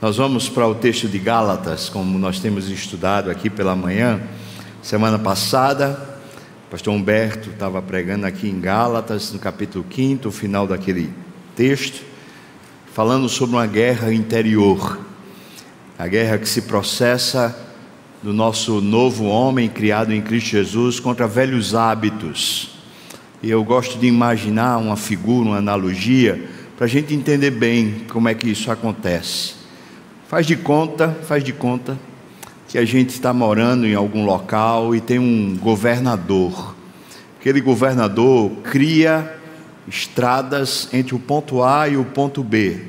Nós vamos para o texto de Gálatas, como nós temos estudado aqui pela manhã. Semana passada, o pastor Humberto estava pregando aqui em Gálatas, no capítulo 5, o final daquele texto, falando sobre uma guerra interior, a guerra que se processa do nosso novo homem criado em Cristo Jesus contra velhos hábitos. E eu gosto de imaginar uma figura, uma analogia, para a gente entender bem como é que isso acontece. Faz de conta, faz de conta que a gente está morando em algum local e tem um governador. Aquele governador cria estradas entre o ponto A e o ponto B.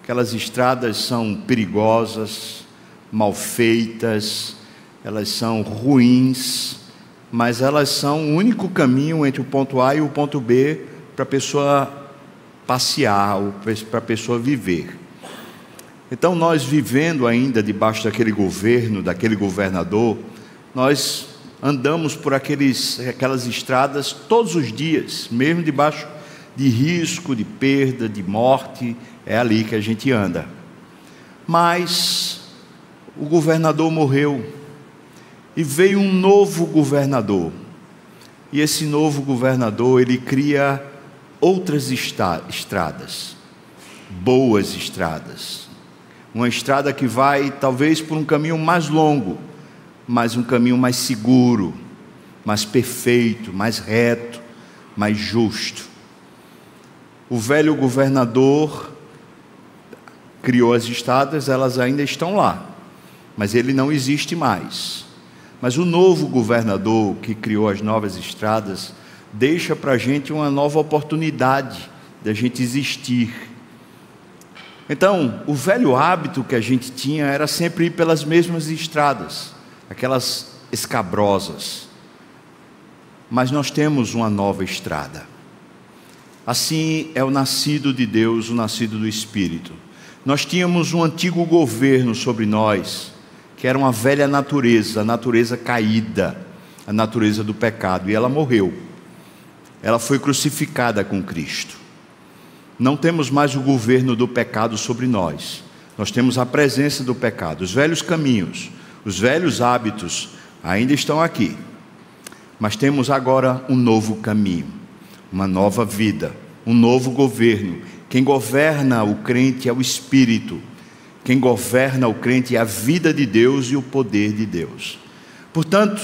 Aquelas estradas são perigosas, mal feitas, elas são ruins, mas elas são o único caminho entre o ponto A e o ponto B para a pessoa passear, para a pessoa viver. Então, nós vivendo ainda debaixo daquele governo, daquele governador, nós andamos por aqueles, aquelas estradas todos os dias, mesmo debaixo de risco, de perda, de morte, é ali que a gente anda. Mas o governador morreu e veio um novo governador. E esse novo governador, ele cria outras estradas, boas estradas uma estrada que vai talvez por um caminho mais longo, mas um caminho mais seguro, mais perfeito, mais reto, mais justo. O velho governador criou as estradas, elas ainda estão lá, mas ele não existe mais. Mas o novo governador que criou as novas estradas deixa para a gente uma nova oportunidade de a gente existir então, o velho hábito que a gente tinha era sempre ir pelas mesmas estradas, aquelas escabrosas. Mas nós temos uma nova estrada. Assim é o nascido de Deus, o nascido do Espírito. Nós tínhamos um antigo governo sobre nós, que era uma velha natureza, a natureza caída, a natureza do pecado, e ela morreu. Ela foi crucificada com Cristo. Não temos mais o governo do pecado sobre nós. Nós temos a presença do pecado. Os velhos caminhos, os velhos hábitos ainda estão aqui. Mas temos agora um novo caminho, uma nova vida, um novo governo. Quem governa o crente é o Espírito. Quem governa o crente é a vida de Deus e o poder de Deus. Portanto,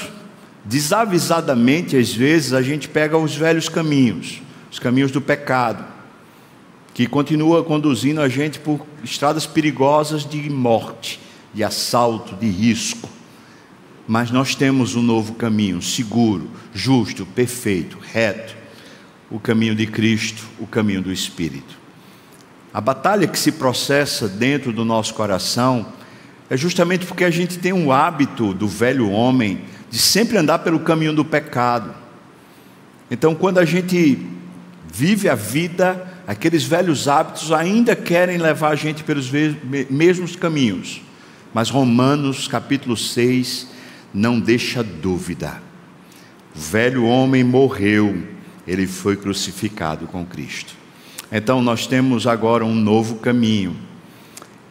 desavisadamente, às vezes, a gente pega os velhos caminhos, os caminhos do pecado que continua conduzindo a gente por estradas perigosas de morte, de assalto, de risco. Mas nós temos um novo caminho, seguro, justo, perfeito, reto, o caminho de Cristo, o caminho do Espírito. A batalha que se processa dentro do nosso coração é justamente porque a gente tem um hábito do velho homem de sempre andar pelo caminho do pecado. Então, quando a gente vive a vida Aqueles velhos hábitos ainda querem levar a gente pelos mesmos caminhos. Mas Romanos capítulo 6 não deixa dúvida. O velho homem morreu, ele foi crucificado com Cristo. Então nós temos agora um novo caminho.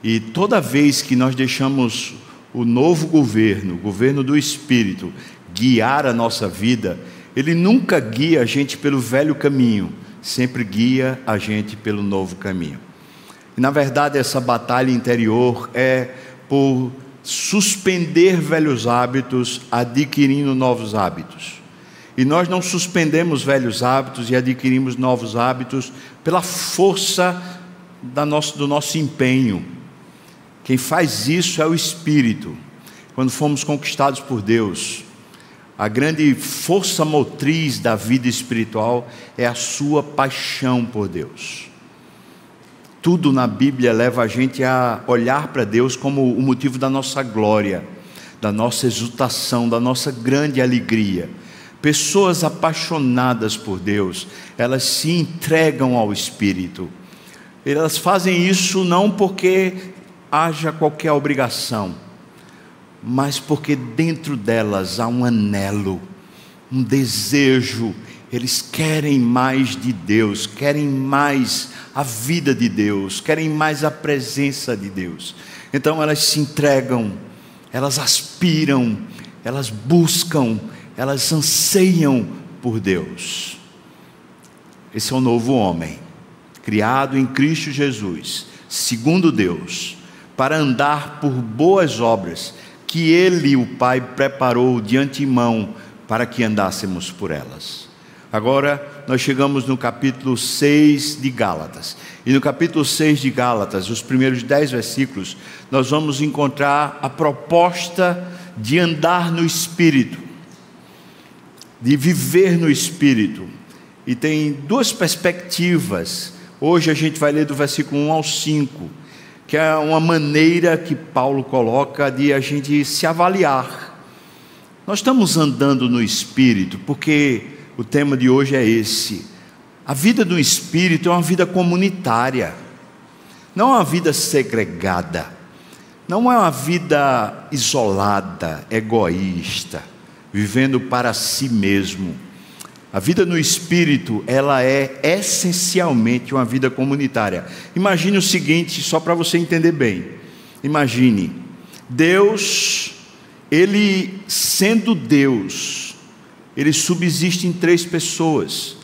E toda vez que nós deixamos o novo governo, o governo do Espírito, guiar a nossa vida, ele nunca guia a gente pelo velho caminho sempre guia a gente pelo novo caminho. E, na verdade, essa batalha interior é por suspender velhos hábitos, adquirindo novos hábitos. E nós não suspendemos velhos hábitos e adquirimos novos hábitos pela força nosso, do nosso empenho. Quem faz isso é o Espírito. Quando fomos conquistados por Deus, a grande força motriz da vida espiritual é a sua paixão por Deus. Tudo na Bíblia leva a gente a olhar para Deus como o motivo da nossa glória, da nossa exultação, da nossa grande alegria. Pessoas apaixonadas por Deus, elas se entregam ao Espírito. Elas fazem isso não porque haja qualquer obrigação, mas porque dentro delas há um anelo, um desejo eles querem mais de Deus, querem mais a vida de Deus, querem mais a presença de Deus. Então elas se entregam, elas aspiram, elas buscam, elas anseiam por Deus. Esse é o novo homem, criado em Cristo Jesus, segundo Deus, para andar por boas obras que Ele, o Pai, preparou de antemão para que andássemos por elas. Agora nós chegamos no capítulo 6 de Gálatas. E no capítulo 6 de Gálatas, os primeiros dez versículos, nós vamos encontrar a proposta de andar no Espírito, de viver no Espírito. E tem duas perspectivas. Hoje a gente vai ler do versículo 1 ao 5, que é uma maneira que Paulo coloca de a gente se avaliar. Nós estamos andando no Espírito porque o tema de hoje é esse. A vida do espírito é uma vida comunitária, não é uma vida segregada, não é uma vida isolada, egoísta, vivendo para si mesmo. A vida no espírito, ela é essencialmente uma vida comunitária. Imagine o seguinte, só para você entender bem. Imagine, Deus, ele sendo Deus, ele subsiste em três pessoas.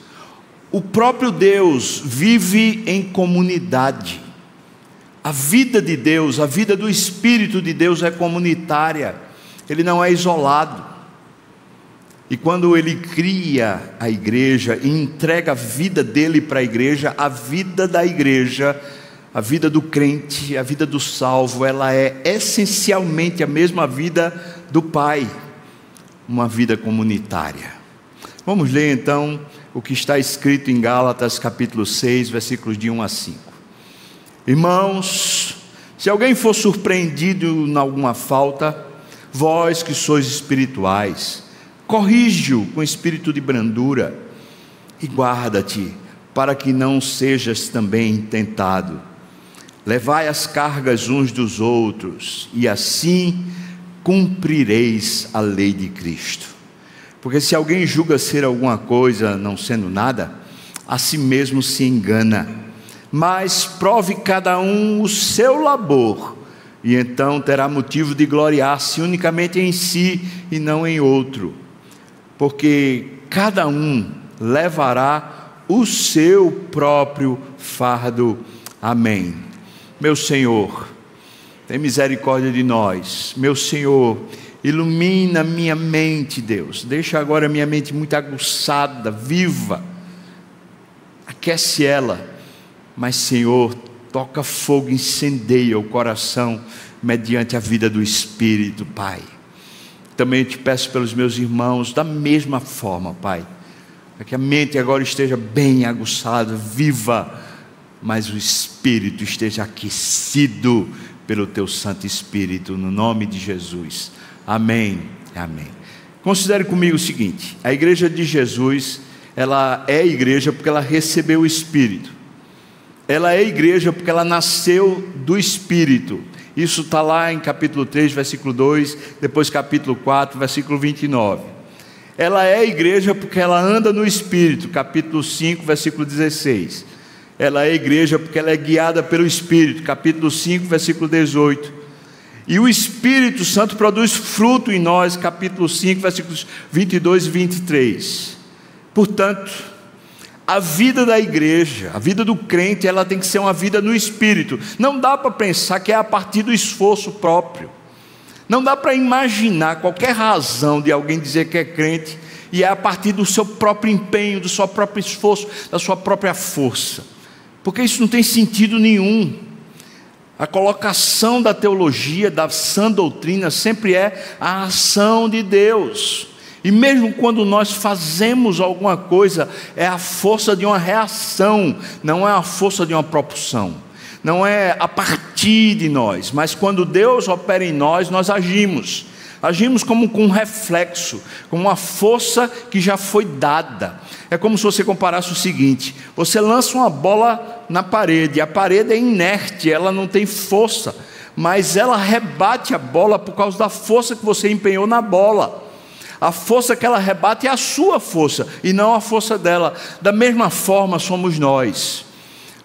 O próprio Deus vive em comunidade. A vida de Deus, a vida do Espírito de Deus é comunitária, ele não é isolado. E quando ele cria a igreja e entrega a vida dele para a igreja, a vida da igreja, a vida do crente, a vida do salvo, ela é essencialmente a mesma vida do Pai uma vida comunitária. Vamos ler então o que está escrito em Gálatas capítulo 6, versículos de 1 a 5. Irmãos, se alguém for surpreendido em alguma falta, vós que sois espirituais, corrige-o com espírito de brandura e guarda-te para que não sejas também tentado. Levai as cargas uns dos outros e assim cumprireis a lei de Cristo. Porque se alguém julga ser alguma coisa não sendo nada, a si mesmo se engana. Mas prove cada um o seu labor, e então terá motivo de gloriar-se unicamente em si e não em outro. Porque cada um levará o seu próprio fardo. Amém. Meu Senhor, tem misericórdia de nós. Meu Senhor, ilumina minha mente, Deus. Deixa agora minha mente muito aguçada, viva. Aquece ela. Mas, Senhor, toca fogo, incendeia o coração mediante a vida do Espírito, Pai. Também te peço pelos meus irmãos, da mesma forma, Pai, para que a mente agora esteja bem aguçada, viva, mas o espírito esteja aquecido pelo teu Santo Espírito, no nome de Jesus. Amém. Amém. Considere comigo o seguinte: a igreja de Jesus, ela é igreja porque ela recebeu o Espírito. Ela é igreja porque ela nasceu do Espírito. Isso está lá em capítulo 3, versículo 2, depois capítulo 4, versículo 29. Ela é igreja porque ela anda no Espírito, capítulo 5, versículo 16 ela é igreja porque ela é guiada pelo Espírito, capítulo 5, versículo 18. E o Espírito Santo produz fruto em nós, capítulo 5, versículos 22 e 23. Portanto, a vida da igreja, a vida do crente, ela tem que ser uma vida no Espírito. Não dá para pensar que é a partir do esforço próprio. Não dá para imaginar qualquer razão de alguém dizer que é crente e é a partir do seu próprio empenho, do seu próprio esforço, da sua própria força porque isso não tem sentido nenhum. A colocação da teologia, da sã doutrina, sempre é a ação de Deus. E mesmo quando nós fazemos alguma coisa, é a força de uma reação, não é a força de uma propulsão. Não é a partir de nós, mas quando Deus opera em nós, nós agimos. Agimos como com um reflexo, como uma força que já foi dada. É como se você comparasse o seguinte: você lança uma bola na parede, a parede é inerte, ela não tem força, mas ela rebate a bola por causa da força que você empenhou na bola. A força que ela rebate é a sua força e não a força dela. Da mesma forma somos nós.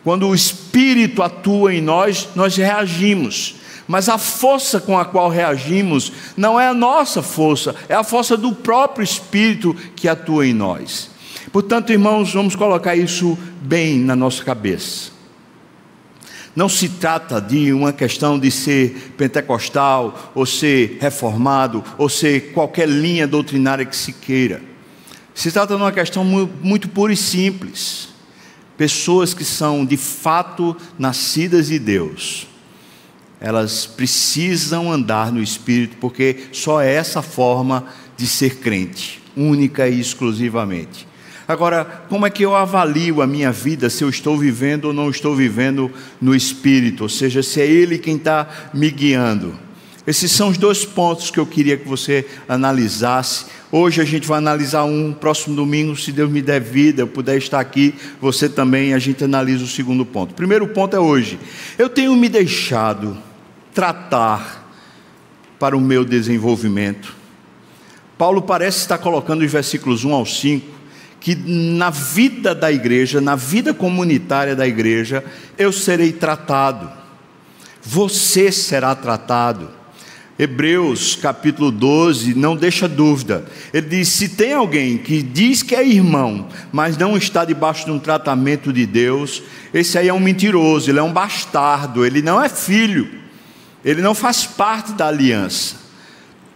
Quando o Espírito atua em nós, nós reagimos. Mas a força com a qual reagimos não é a nossa força, é a força do próprio Espírito que atua em nós. Portanto, irmãos, vamos colocar isso bem na nossa cabeça. Não se trata de uma questão de ser pentecostal, ou ser reformado, ou ser qualquer linha doutrinária que se queira. Se trata de uma questão muito pura e simples. Pessoas que são de fato nascidas de Deus, elas precisam andar no Espírito, porque só é essa forma de ser crente, única e exclusivamente. Agora, como é que eu avalio a minha vida, se eu estou vivendo ou não estou vivendo no Espírito, ou seja, se é Ele quem está me guiando? Esses são os dois pontos que eu queria que você analisasse. Hoje a gente vai analisar um, próximo domingo, se Deus me der vida, eu puder estar aqui, você também, a gente analisa o segundo ponto. Primeiro ponto é hoje. Eu tenho me deixado tratar para o meu desenvolvimento. Paulo parece estar colocando os versículos 1 ao 5 que na vida da igreja, na vida comunitária da igreja, eu serei tratado, você será tratado. Hebreus capítulo 12 não deixa dúvida. Ele diz: se tem alguém que diz que é irmão, mas não está debaixo de um tratamento de Deus, esse aí é um mentiroso, ele é um bastardo, ele não é filho, ele não faz parte da aliança.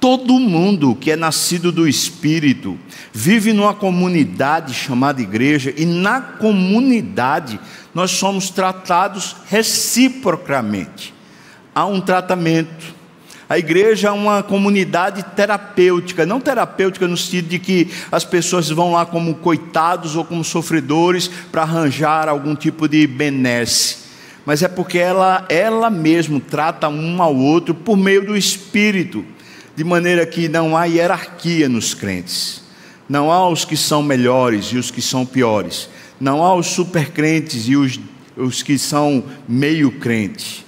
Todo mundo que é nascido do Espírito vive numa comunidade chamada igreja, e na comunidade nós somos tratados reciprocamente. Há um tratamento. A igreja é uma comunidade terapêutica, não terapêutica no sentido de que as pessoas vão lá como coitados ou como sofredores para arranjar algum tipo de benesse, mas é porque ela, ela mesmo trata um ao outro por meio do Espírito de maneira que não há hierarquia nos crentes. Não há os que são melhores e os que são piores. Não há os supercrentes e os, os que são meio crentes.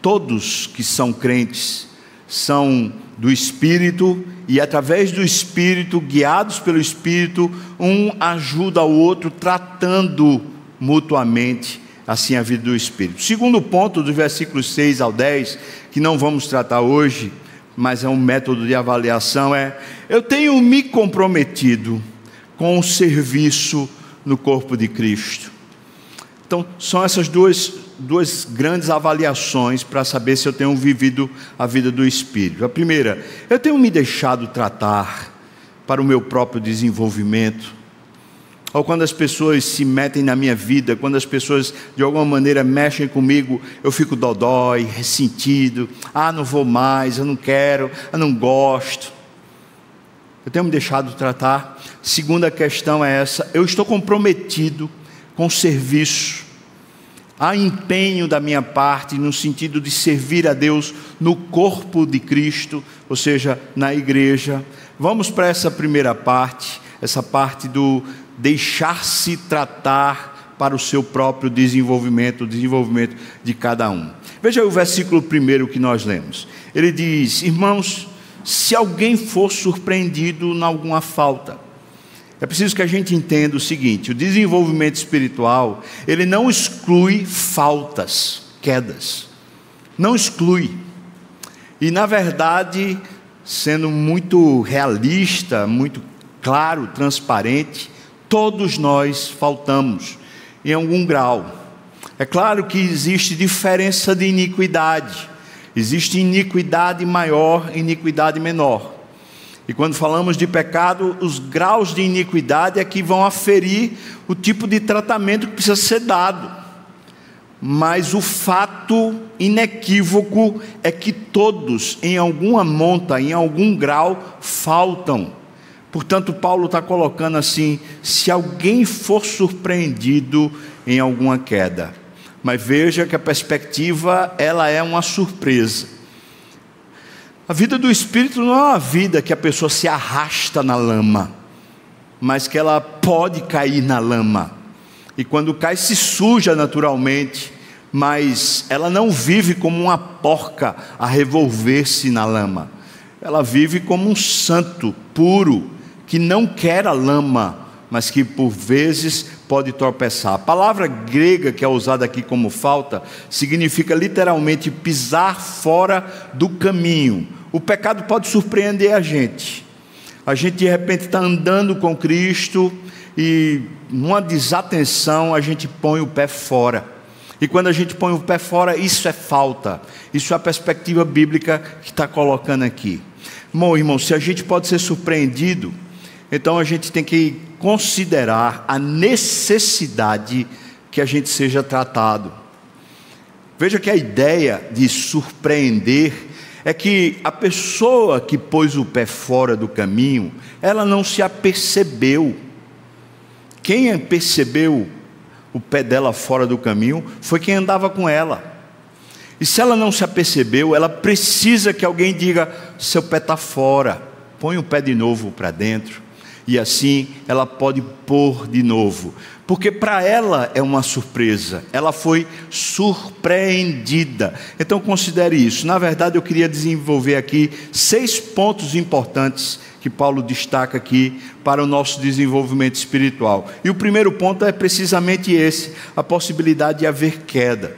Todos que são crentes são do Espírito e, através do Espírito, guiados pelo Espírito, um ajuda o outro, tratando mutuamente assim a vida do Espírito. Segundo ponto, dos versículos 6 ao 10, que não vamos tratar hoje, mas é um método de avaliação, é eu tenho me comprometido com o serviço no corpo de Cristo. Então, são essas duas, duas grandes avaliações para saber se eu tenho vivido a vida do Espírito. A primeira, eu tenho me deixado tratar para o meu próprio desenvolvimento ou quando as pessoas se metem na minha vida, quando as pessoas de alguma maneira mexem comigo, eu fico dodói, ressentido. Ah, não vou mais, eu não quero, eu não gosto. Eu tenho me deixado tratar. Segunda questão é essa: eu estou comprometido com o serviço. Há empenho da minha parte no sentido de servir a Deus no corpo de Cristo, ou seja, na igreja. Vamos para essa primeira parte, essa parte do deixar-se tratar para o seu próprio desenvolvimento, o desenvolvimento de cada um. Veja o versículo primeiro que nós lemos. Ele diz: Irmãos, se alguém for surpreendido em alguma falta, é preciso que a gente entenda o seguinte: o desenvolvimento espiritual, ele não exclui faltas, quedas. Não exclui. E na verdade, sendo muito realista, muito claro, transparente, Todos nós faltamos em algum grau. É claro que existe diferença de iniquidade. Existe iniquidade maior iniquidade menor. E quando falamos de pecado, os graus de iniquidade é que vão aferir o tipo de tratamento que precisa ser dado. Mas o fato inequívoco é que todos, em alguma monta, em algum grau, faltam. Portanto, Paulo está colocando assim: se alguém for surpreendido em alguma queda, mas veja que a perspectiva ela é uma surpresa. A vida do espírito não é uma vida que a pessoa se arrasta na lama, mas que ela pode cair na lama. E quando cai, se suja naturalmente, mas ela não vive como uma porca a revolver-se na lama ela vive como um santo puro, que não quer a lama, mas que por vezes pode tropeçar. A palavra grega que é usada aqui como falta significa literalmente pisar fora do caminho. O pecado pode surpreender a gente. A gente de repente está andando com Cristo e numa desatenção a gente põe o pé fora. E quando a gente põe o pé fora, isso é falta. Isso é a perspectiva bíblica que está colocando aqui. Bom, irmão, se a gente pode ser surpreendido, então a gente tem que considerar a necessidade que a gente seja tratado. Veja que a ideia de surpreender é que a pessoa que pôs o pé fora do caminho, ela não se apercebeu. Quem percebeu o pé dela fora do caminho foi quem andava com ela. E se ela não se apercebeu, ela precisa que alguém diga: seu pé está fora, põe o pé de novo para dentro. E assim ela pode pôr de novo, porque para ela é uma surpresa, ela foi surpreendida. Então considere isso. Na verdade, eu queria desenvolver aqui seis pontos importantes que Paulo destaca aqui para o nosso desenvolvimento espiritual. E o primeiro ponto é precisamente esse: a possibilidade de haver queda.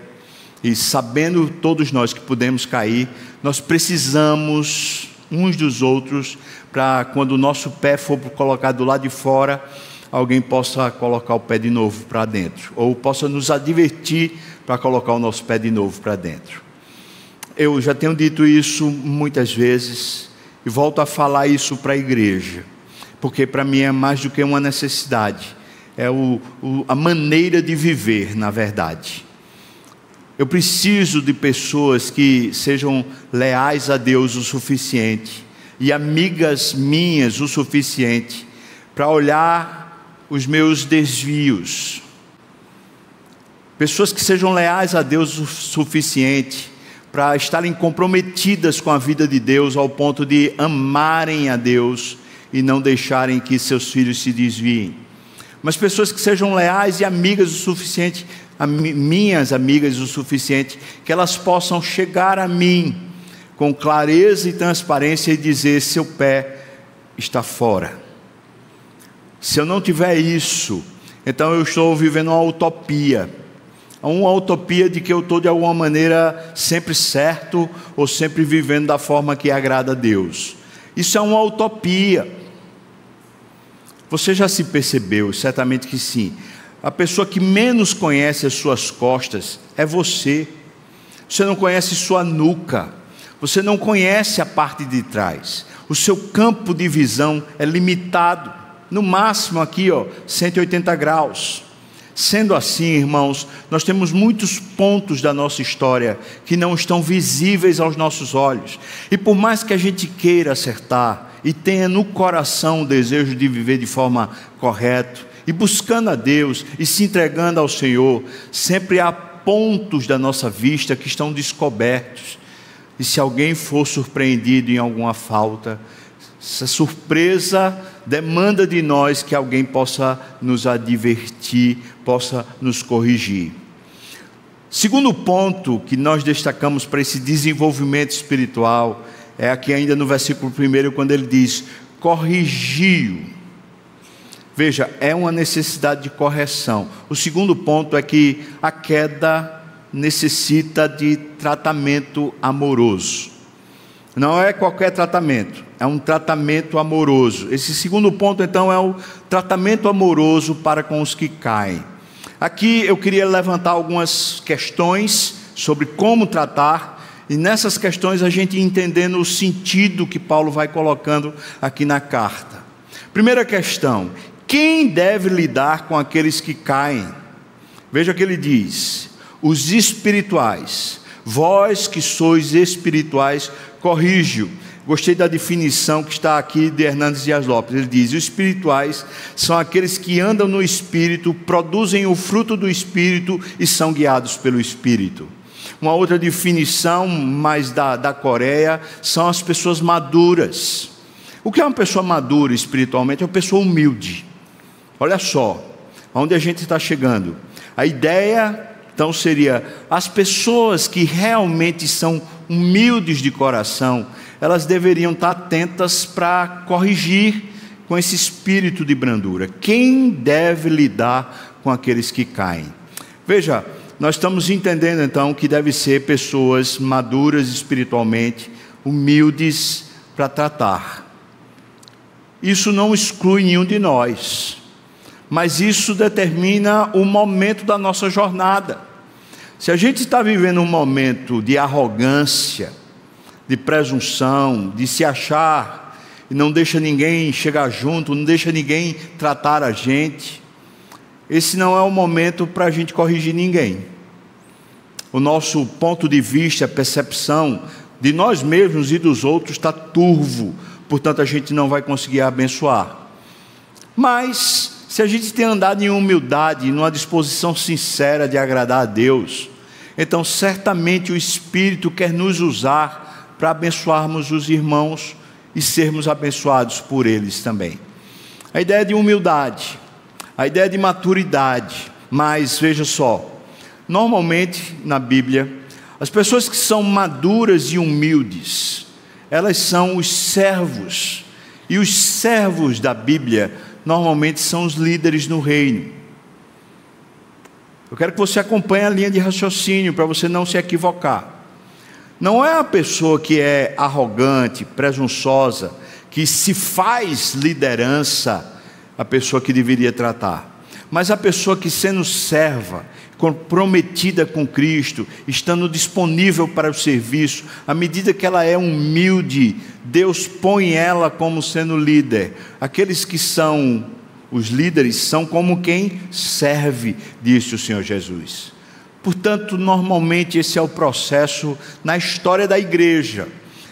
E sabendo todos nós que podemos cair, nós precisamos uns dos outros para quando o nosso pé for colocado do lado de fora, alguém possa colocar o pé de novo para dentro, ou possa nos advertir para colocar o nosso pé de novo para dentro. Eu já tenho dito isso muitas vezes e volto a falar isso para a igreja, porque para mim é mais do que uma necessidade, é o, o, a maneira de viver, na verdade. Eu preciso de pessoas que sejam leais a Deus o suficiente e amigas minhas o suficiente para olhar os meus desvios. Pessoas que sejam leais a Deus o suficiente para estarem comprometidas com a vida de Deus ao ponto de amarem a Deus e não deixarem que seus filhos se desviem. Mas pessoas que sejam leais e amigas o suficiente minhas amigas o suficiente, que elas possam chegar a mim com clareza e transparência e dizer: seu pé está fora. Se eu não tiver isso, então eu estou vivendo uma utopia. Uma utopia de que eu estou de alguma maneira sempre certo ou sempre vivendo da forma que agrada a Deus. Isso é uma utopia. Você já se percebeu? Certamente que sim a pessoa que menos conhece as suas costas é você. Você não conhece sua nuca, você não conhece a parte de trás. O seu campo de visão é limitado, no máximo aqui, ó, 180 graus. Sendo assim, irmãos, nós temos muitos pontos da nossa história que não estão visíveis aos nossos olhos. E por mais que a gente queira acertar e tenha no coração o desejo de viver de forma correta, e buscando a Deus e se entregando ao Senhor, sempre há pontos da nossa vista que estão descobertos. E se alguém for surpreendido em alguma falta, essa surpresa demanda de nós que alguém possa nos advertir, possa nos corrigir. Segundo ponto que nós destacamos para esse desenvolvimento espiritual é aqui ainda no versículo 1, quando ele diz: corrigiu Veja, é uma necessidade de correção. O segundo ponto é que a queda necessita de tratamento amoroso. Não é qualquer tratamento, é um tratamento amoroso. Esse segundo ponto, então, é o tratamento amoroso para com os que caem. Aqui eu queria levantar algumas questões sobre como tratar, e nessas questões a gente entendendo o sentido que Paulo vai colocando aqui na carta. Primeira questão: quem deve lidar com aqueles que caem? Veja o que ele diz: os espirituais, vós que sois espirituais, corrige-o. Gostei da definição que está aqui de Hernandes Dias Lopes. Ele diz: os espirituais são aqueles que andam no espírito, produzem o fruto do espírito e são guiados pelo espírito. Uma outra definição, mais da, da Coreia, são as pessoas maduras. O que é uma pessoa madura espiritualmente? É uma pessoa humilde. Olha só, onde a gente está chegando. A ideia, então, seria as pessoas que realmente são humildes de coração, elas deveriam estar atentas para corrigir com esse espírito de brandura. Quem deve lidar com aqueles que caem? Veja, nós estamos entendendo então que deve ser pessoas maduras espiritualmente, humildes para tratar. Isso não exclui nenhum de nós, mas isso determina o momento da nossa jornada. Se a gente está vivendo um momento de arrogância, de presunção, de se achar e não deixa ninguém chegar junto, não deixa ninguém tratar a gente, esse não é o momento para a gente corrigir ninguém. O nosso ponto de vista, a percepção de nós mesmos e dos outros está turvo, portanto a gente não vai conseguir abençoar. Mas, se a gente tem andado em humildade, numa disposição sincera de agradar a Deus, então certamente o Espírito quer nos usar para abençoarmos os irmãos e sermos abençoados por eles também. A ideia de humildade, a ideia de maturidade, mas veja só, normalmente na Bíblia, as pessoas que são maduras e humildes, elas são os servos. E os servos da Bíblia normalmente são os líderes no reino. Eu quero que você acompanhe a linha de raciocínio para você não se equivocar. Não é a pessoa que é arrogante, presunçosa, que se faz liderança, a pessoa que deveria tratar, mas a pessoa que sendo serva, comprometida com Cristo, estando disponível para o serviço, à medida que ela é humilde, Deus põe ela como sendo líder. Aqueles que são os líderes são como quem serve, disse o Senhor Jesus. Portanto, normalmente esse é o processo na história da igreja.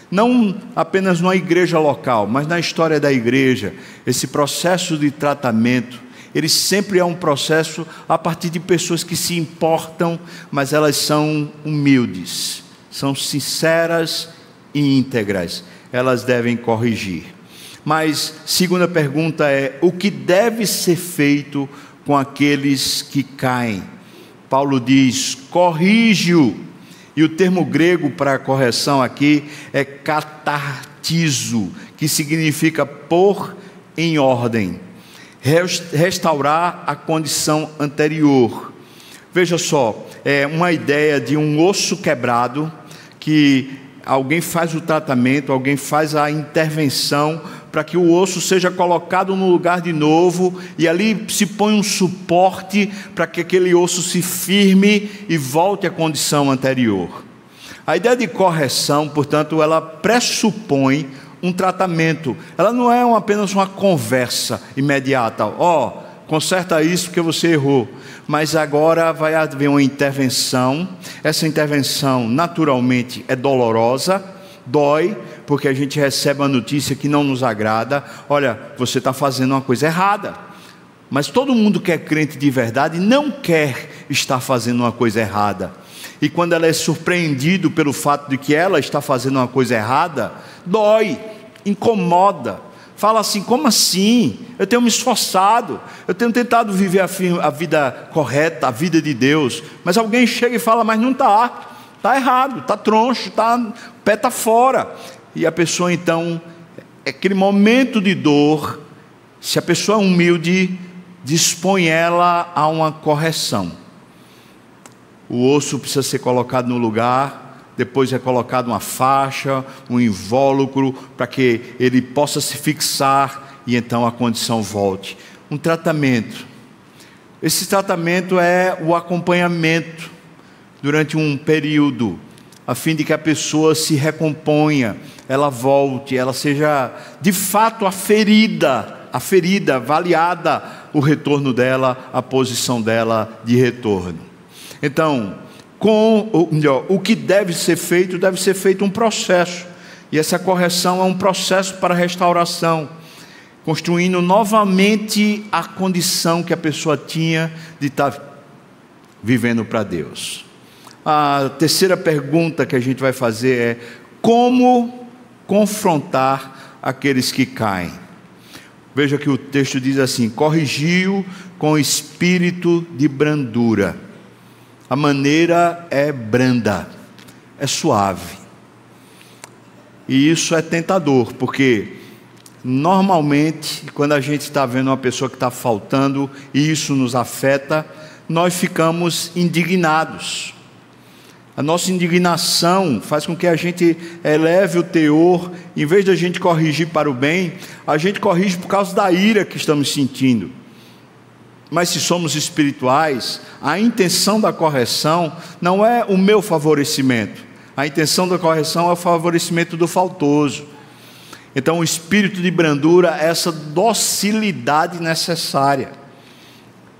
Não apenas numa igreja local, mas na história da igreja, esse processo de tratamento ele sempre é um processo a partir de pessoas que se importam, mas elas são humildes, são sinceras e íntegras. Elas devem corrigir. Mas segunda pergunta é: o que deve ser feito com aqueles que caem? Paulo diz: corrige-o. E o termo grego para correção aqui é catartizo, que significa pôr em ordem restaurar a condição anterior. Veja só, é uma ideia de um osso quebrado que alguém faz o tratamento, alguém faz a intervenção para que o osso seja colocado no lugar de novo e ali se põe um suporte para que aquele osso se firme e volte à condição anterior. A ideia de correção, portanto, ela pressupõe um tratamento. Ela não é apenas uma conversa imediata. Ó, oh, conserta isso porque você errou. Mas agora vai haver uma intervenção. Essa intervenção, naturalmente, é dolorosa, dói, porque a gente recebe uma notícia que não nos agrada. Olha, você está fazendo uma coisa errada. Mas todo mundo que é crente de verdade não quer estar fazendo uma coisa errada. E quando ela é surpreendido pelo fato de que ela está fazendo uma coisa errada, dói incomoda. Fala assim: como assim? Eu tenho me esforçado, eu tenho tentado viver a, vida correta, a vida de Deus, mas alguém chega e fala: mas não está, está errado, está troncho, tá, o pé está fora. E a pessoa então, é aquele momento de dor, se a pessoa é humilde, dispõe ela a uma correção. O osso precisa ser colocado no lugar, depois é colocado uma faixa, um invólucro, para que ele possa se fixar e então a condição volte. Um tratamento. Esse tratamento é o acompanhamento durante um período, a fim de que a pessoa se recomponha, ela volte, ela seja de fato aferida, aferida, avaliada o retorno dela, a posição dela de retorno. Então, com, ou melhor, o que deve ser feito, deve ser feito um processo. E essa correção é um processo para restauração, construindo novamente a condição que a pessoa tinha de estar vivendo para Deus. A terceira pergunta que a gente vai fazer é: como confrontar aqueles que caem? Veja que o texto diz assim: corrigiu com espírito de brandura a maneira é branda, é suave. E isso é tentador, porque normalmente, quando a gente está vendo uma pessoa que está faltando e isso nos afeta, nós ficamos indignados. A nossa indignação faz com que a gente eleve o teor, em vez de a gente corrigir para o bem, a gente corrige por causa da ira que estamos sentindo. Mas se somos espirituais, a intenção da correção não é o meu favorecimento, a intenção da correção é o favorecimento do faltoso. Então, o espírito de brandura é essa docilidade necessária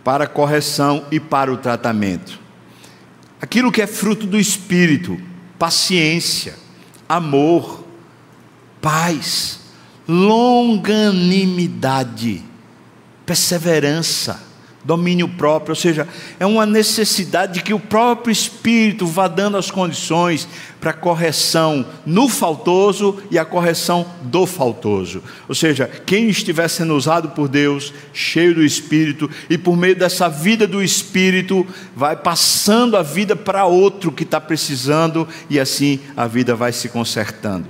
para a correção e para o tratamento. Aquilo que é fruto do espírito, paciência, amor, paz, longanimidade, perseverança domínio próprio, ou seja, é uma necessidade de que o próprio Espírito vá dando as condições para a correção no faltoso e a correção do faltoso. Ou seja, quem estiver sendo usado por Deus, cheio do Espírito, e por meio dessa vida do Espírito, vai passando a vida para outro que está precisando, e assim a vida vai se consertando.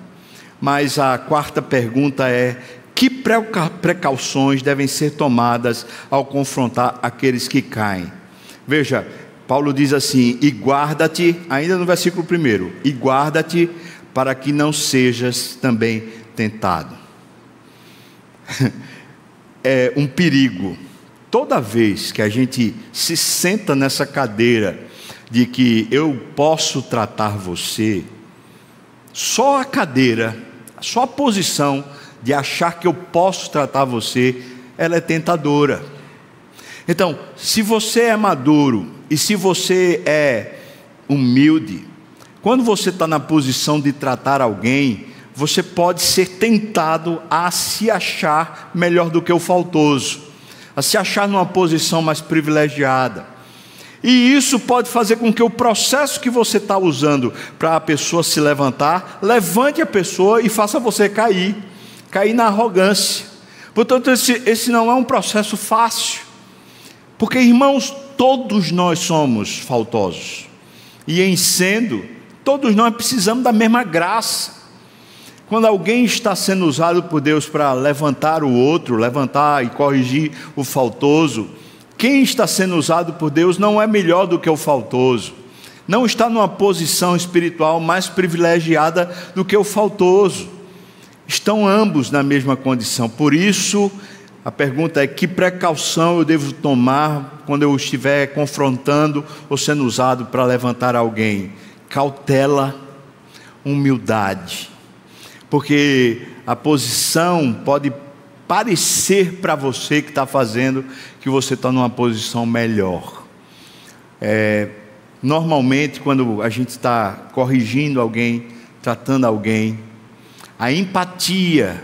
Mas a quarta pergunta é: que precauções devem ser tomadas ao confrontar aqueles que caem? Veja, Paulo diz assim: e guarda-te, ainda no versículo 1, e guarda-te para que não sejas também tentado. é um perigo. Toda vez que a gente se senta nessa cadeira de que eu posso tratar você, só a cadeira, só a posição de achar que eu posso tratar você, ela é tentadora. Então, se você é maduro e se você é humilde, quando você está na posição de tratar alguém, você pode ser tentado a se achar melhor do que o faltoso, a se achar numa posição mais privilegiada. E isso pode fazer com que o processo que você está usando para a pessoa se levantar, levante a pessoa e faça você cair cair na arrogância. Portanto, esse, esse não é um processo fácil, porque, irmãos, todos nós somos faltosos, e em sendo, todos nós precisamos da mesma graça. Quando alguém está sendo usado por Deus para levantar o outro, levantar e corrigir o faltoso, quem está sendo usado por Deus não é melhor do que o faltoso, não está numa posição espiritual mais privilegiada do que o faltoso. Estão ambos na mesma condição. Por isso, a pergunta é: que precaução eu devo tomar quando eu estiver confrontando ou sendo usado para levantar alguém? Cautela, humildade. Porque a posição pode parecer para você que está fazendo que você está numa posição melhor. É, normalmente, quando a gente está corrigindo alguém, tratando alguém, a empatia.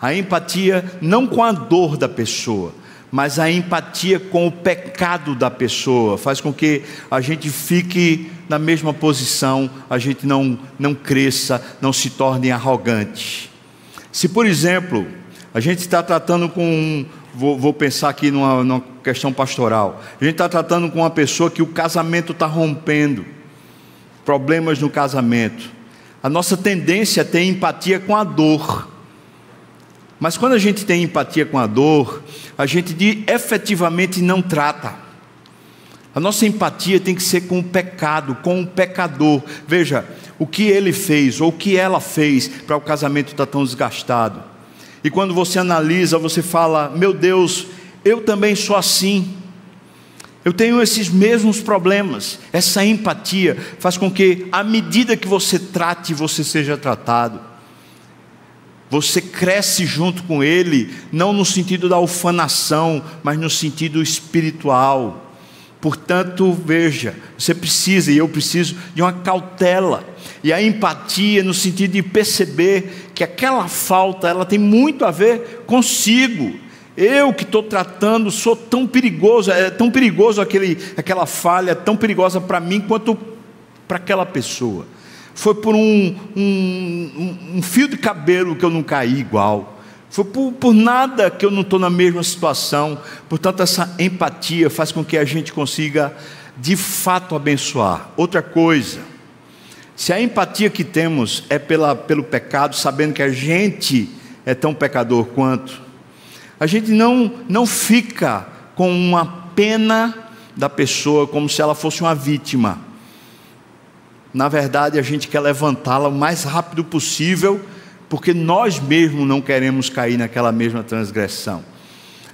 A empatia não com a dor da pessoa, mas a empatia com o pecado da pessoa faz com que a gente fique na mesma posição, a gente não, não cresça, não se torne arrogante. Se, por exemplo, a gente está tratando com, vou, vou pensar aqui numa, numa questão pastoral, a gente está tratando com uma pessoa que o casamento está rompendo, problemas no casamento a nossa tendência é ter empatia com a dor. Mas quando a gente tem empatia com a dor, a gente efetivamente não trata. A nossa empatia tem que ser com o pecado, com o pecador. Veja, o que ele fez ou o que ela fez para o casamento estar tão desgastado. E quando você analisa, você fala: Meu Deus, eu também sou assim. Eu tenho esses mesmos problemas. Essa empatia faz com que, à medida que você trate, você seja tratado. Você cresce junto com ele, não no sentido da ufanação, mas no sentido espiritual. Portanto, veja, você precisa e eu preciso de uma cautela e a empatia no sentido de perceber que aquela falta ela tem muito a ver consigo eu que estou tratando, sou tão perigoso, é tão perigoso aquele, aquela falha, tão perigosa para mim quanto para aquela pessoa. Foi por um, um, um, fio de cabelo que eu não caí igual. Foi por, por nada que eu não estou na mesma situação. Portanto, essa empatia faz com que a gente consiga de fato abençoar. Outra coisa, Se a empatia que temos é pela, pelo pecado, sabendo que a gente é tão pecador quanto, a gente não, não fica com uma pena da pessoa como se ela fosse uma vítima. Na verdade, a gente quer levantá-la o mais rápido possível, porque nós mesmos não queremos cair naquela mesma transgressão.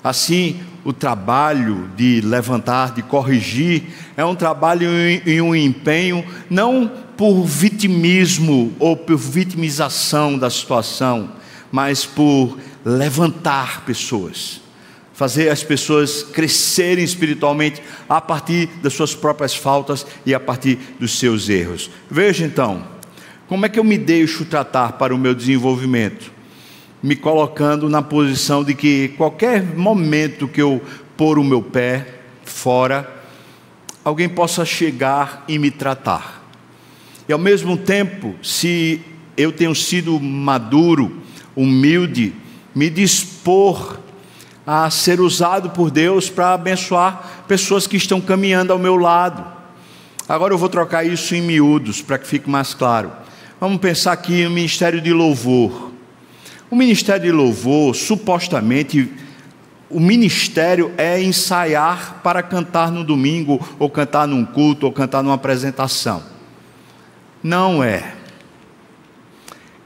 Assim, o trabalho de levantar, de corrigir, é um trabalho e um empenho, não por vitimismo ou por vitimização da situação, mas por levantar pessoas, fazer as pessoas crescerem espiritualmente a partir das suas próprias faltas e a partir dos seus erros. Veja então, como é que eu me deixo tratar para o meu desenvolvimento? Me colocando na posição de que qualquer momento que eu pôr o meu pé fora, alguém possa chegar e me tratar. E ao mesmo tempo, se eu tenho sido maduro, humilde, me dispor a ser usado por Deus para abençoar pessoas que estão caminhando ao meu lado. Agora eu vou trocar isso em miúdos para que fique mais claro. Vamos pensar aqui no ministério de louvor. O ministério de louvor, supostamente, o ministério é ensaiar para cantar no domingo, ou cantar num culto, ou cantar numa apresentação. Não é.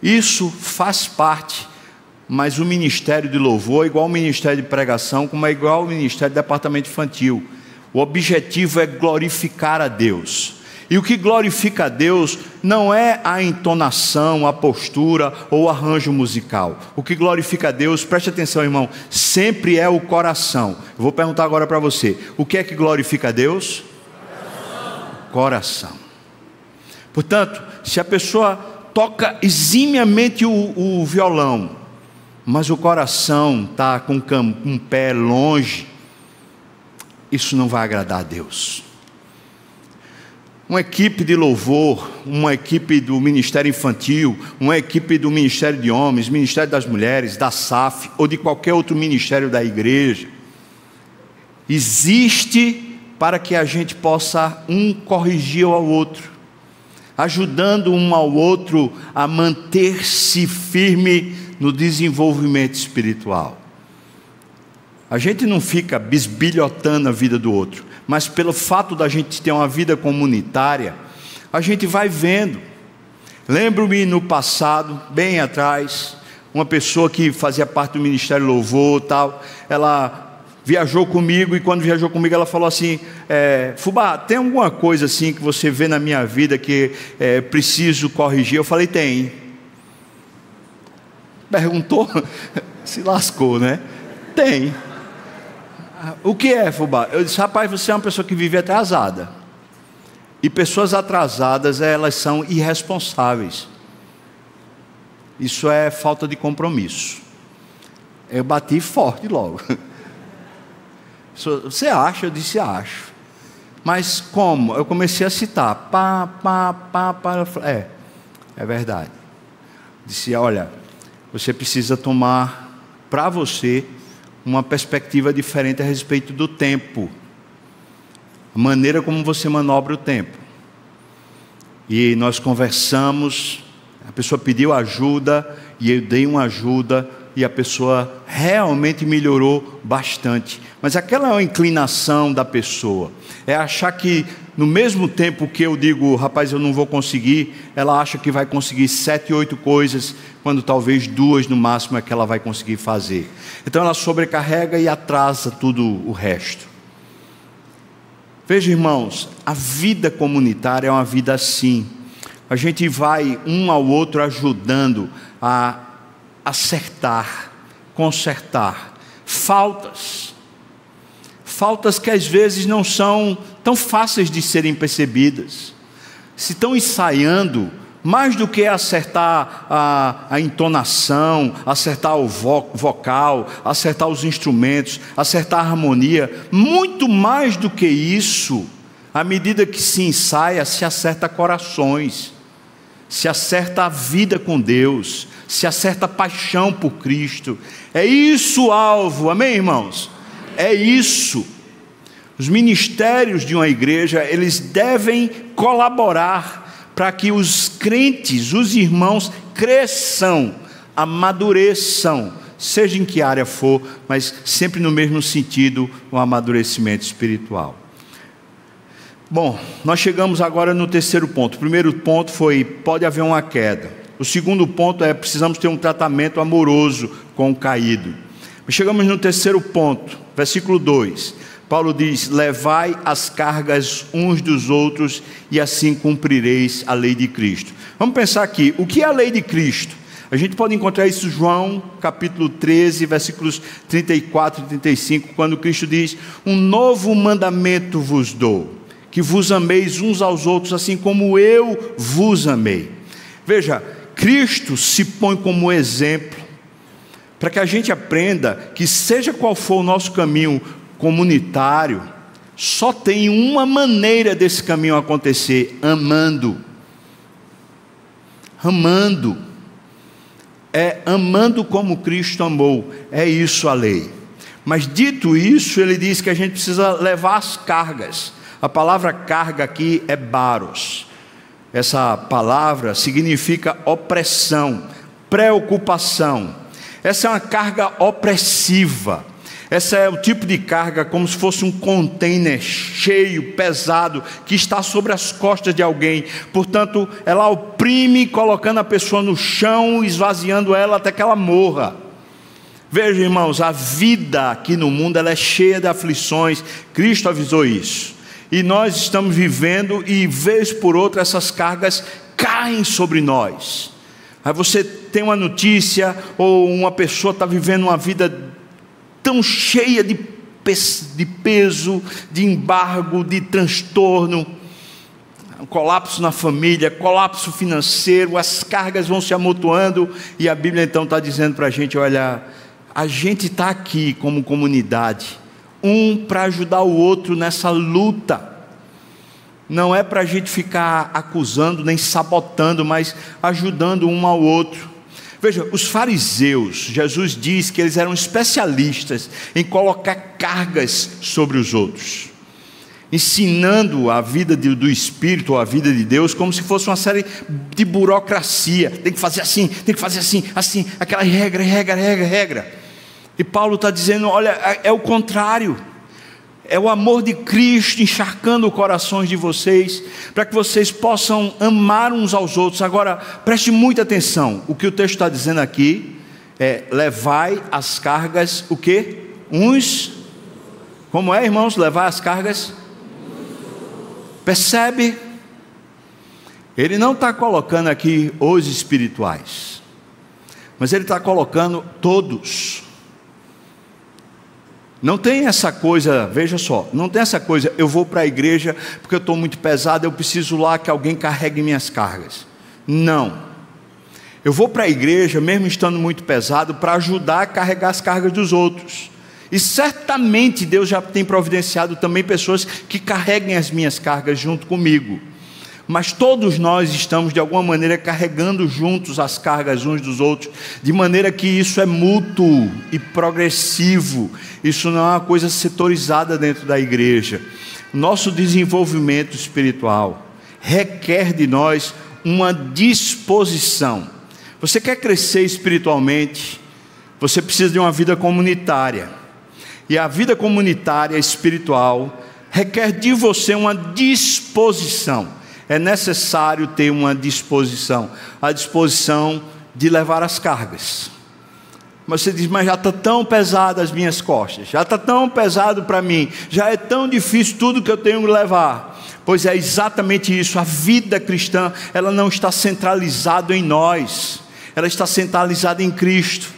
Isso faz parte mas o ministério de louvor é igual ao ministério de pregação, como é igual ao ministério de departamento infantil. O objetivo é glorificar a Deus. E o que glorifica a Deus não é a entonação, a postura ou o arranjo musical. O que glorifica a Deus, preste atenção, irmão, sempre é o coração. Eu vou perguntar agora para você: o que é que glorifica a Deus? Coração. coração. Portanto, se a pessoa toca eximiamente o, o violão, mas o coração está com um pé longe, isso não vai agradar a Deus. Uma equipe de louvor, uma equipe do Ministério Infantil, uma equipe do Ministério de Homens, Ministério das Mulheres, da SAF ou de qualquer outro ministério da igreja, existe para que a gente possa um corrigir ao outro, ajudando um ao outro a manter-se firme no desenvolvimento espiritual. A gente não fica bisbilhotando a vida do outro, mas pelo fato da gente ter uma vida comunitária, a gente vai vendo. Lembro-me no passado, bem atrás, uma pessoa que fazia parte do Ministério Louvor tal, ela viajou comigo e quando viajou comigo ela falou assim, é, Fubá, tem alguma coisa assim que você vê na minha vida que é, preciso corrigir? Eu falei, tem. Perguntou, se lascou, né? Tem. O que é, fubá? Eu disse, rapaz, você é uma pessoa que vive atrasada. E pessoas atrasadas, elas são irresponsáveis. Isso é falta de compromisso. Eu bati forte logo. Você acha? Eu disse, acho. Mas como? Eu comecei a citar. Pá, pá, pá, pá. É, é verdade. Disse, olha, você precisa tomar para você uma perspectiva diferente a respeito do tempo, a maneira como você manobra o tempo. E nós conversamos, a pessoa pediu ajuda e eu dei uma ajuda e a pessoa realmente melhorou bastante. Mas aquela é uma inclinação da pessoa, é achar que no mesmo tempo que eu digo, rapaz, eu não vou conseguir, ela acha que vai conseguir sete, oito coisas, quando talvez duas no máximo é que ela vai conseguir fazer. Então ela sobrecarrega e atrasa tudo o resto. Veja, irmãos, a vida comunitária é uma vida assim. A gente vai um ao outro ajudando a acertar, consertar faltas. Faltas que às vezes não são tão fáceis de serem percebidas. Se estão ensaiando, mais do que acertar a, a entonação, acertar o vo, vocal, acertar os instrumentos, acertar a harmonia, muito mais do que isso, à medida que se ensaia, se acerta corações, se acerta a vida com Deus, se acerta a paixão por Cristo. É isso o alvo, amém, irmãos? É isso. Os ministérios de uma igreja, eles devem colaborar para que os crentes, os irmãos, cresçam, amadureçam, seja em que área for, mas sempre no mesmo sentido, o amadurecimento espiritual. Bom, nós chegamos agora no terceiro ponto. O primeiro ponto foi: pode haver uma queda. O segundo ponto é: precisamos ter um tratamento amoroso com o caído. Chegamos no terceiro ponto, versículo 2. Paulo diz: Levai as cargas uns dos outros e assim cumprireis a lei de Cristo. Vamos pensar aqui: o que é a lei de Cristo? A gente pode encontrar isso em João capítulo 13, versículos 34 e 35, quando Cristo diz: Um novo mandamento vos dou, que vos ameis uns aos outros, assim como eu vos amei. Veja, Cristo se põe como exemplo para que a gente aprenda que, seja qual for o nosso caminho comunitário, só tem uma maneira desse caminho acontecer: amando. Amando. É amando como Cristo amou. É isso a lei. Mas dito isso, ele diz que a gente precisa levar as cargas. A palavra carga aqui é baros. Essa palavra significa opressão, preocupação. Essa é uma carga opressiva. Essa é o tipo de carga como se fosse um container cheio, pesado, que está sobre as costas de alguém. Portanto, ela oprime, colocando a pessoa no chão, esvaziando ela até que ela morra. Veja, irmãos, a vida aqui no mundo ela é cheia de aflições. Cristo avisou isso. E nós estamos vivendo e vez por outra essas cargas caem sobre nós. Aí você tem uma notícia ou uma pessoa está vivendo uma vida tão cheia de, de peso, de embargo, de transtorno, colapso na família, colapso financeiro, as cargas vão se amontoando, e a Bíblia então está dizendo para a gente: olha, a gente está aqui como comunidade, um para ajudar o outro nessa luta. Não é para a gente ficar acusando nem sabotando, mas ajudando um ao outro. Veja, os fariseus, Jesus diz que eles eram especialistas em colocar cargas sobre os outros, ensinando a vida do Espírito ou a vida de Deus como se fosse uma série de burocracia. Tem que fazer assim, tem que fazer assim, assim, aquela regra, regra, regra, regra. E Paulo está dizendo: olha, é, é o contrário é o amor de Cristo encharcando corações de vocês, para que vocês possam amar uns aos outros. Agora, preste muita atenção, o que o texto está dizendo aqui é: levai as cargas, o que? Uns, como é, irmãos? Levar as cargas? Percebe? Ele não está colocando aqui os espirituais, mas ele está colocando todos. Não tem essa coisa, veja só, não tem essa coisa, eu vou para a igreja porque eu estou muito pesado, eu preciso lá que alguém carregue minhas cargas. Não. Eu vou para a igreja, mesmo estando muito pesado, para ajudar a carregar as cargas dos outros. E certamente Deus já tem providenciado também pessoas que carreguem as minhas cargas junto comigo mas todos nós estamos de alguma maneira carregando juntos as cargas uns dos outros, de maneira que isso é mútuo e progressivo, isso não é uma coisa setorizada dentro da igreja. Nosso desenvolvimento espiritual requer de nós uma disposição. Você quer crescer espiritualmente, você precisa de uma vida comunitária. E a vida comunitária espiritual requer de você uma disposição é necessário ter uma disposição a disposição de levar as cargas. Mas você diz, mas já está tão pesado as minhas costas, já está tão pesado para mim, já é tão difícil tudo que eu tenho que levar. Pois é exatamente isso, a vida cristã, ela não está centralizada em nós, ela está centralizada em Cristo.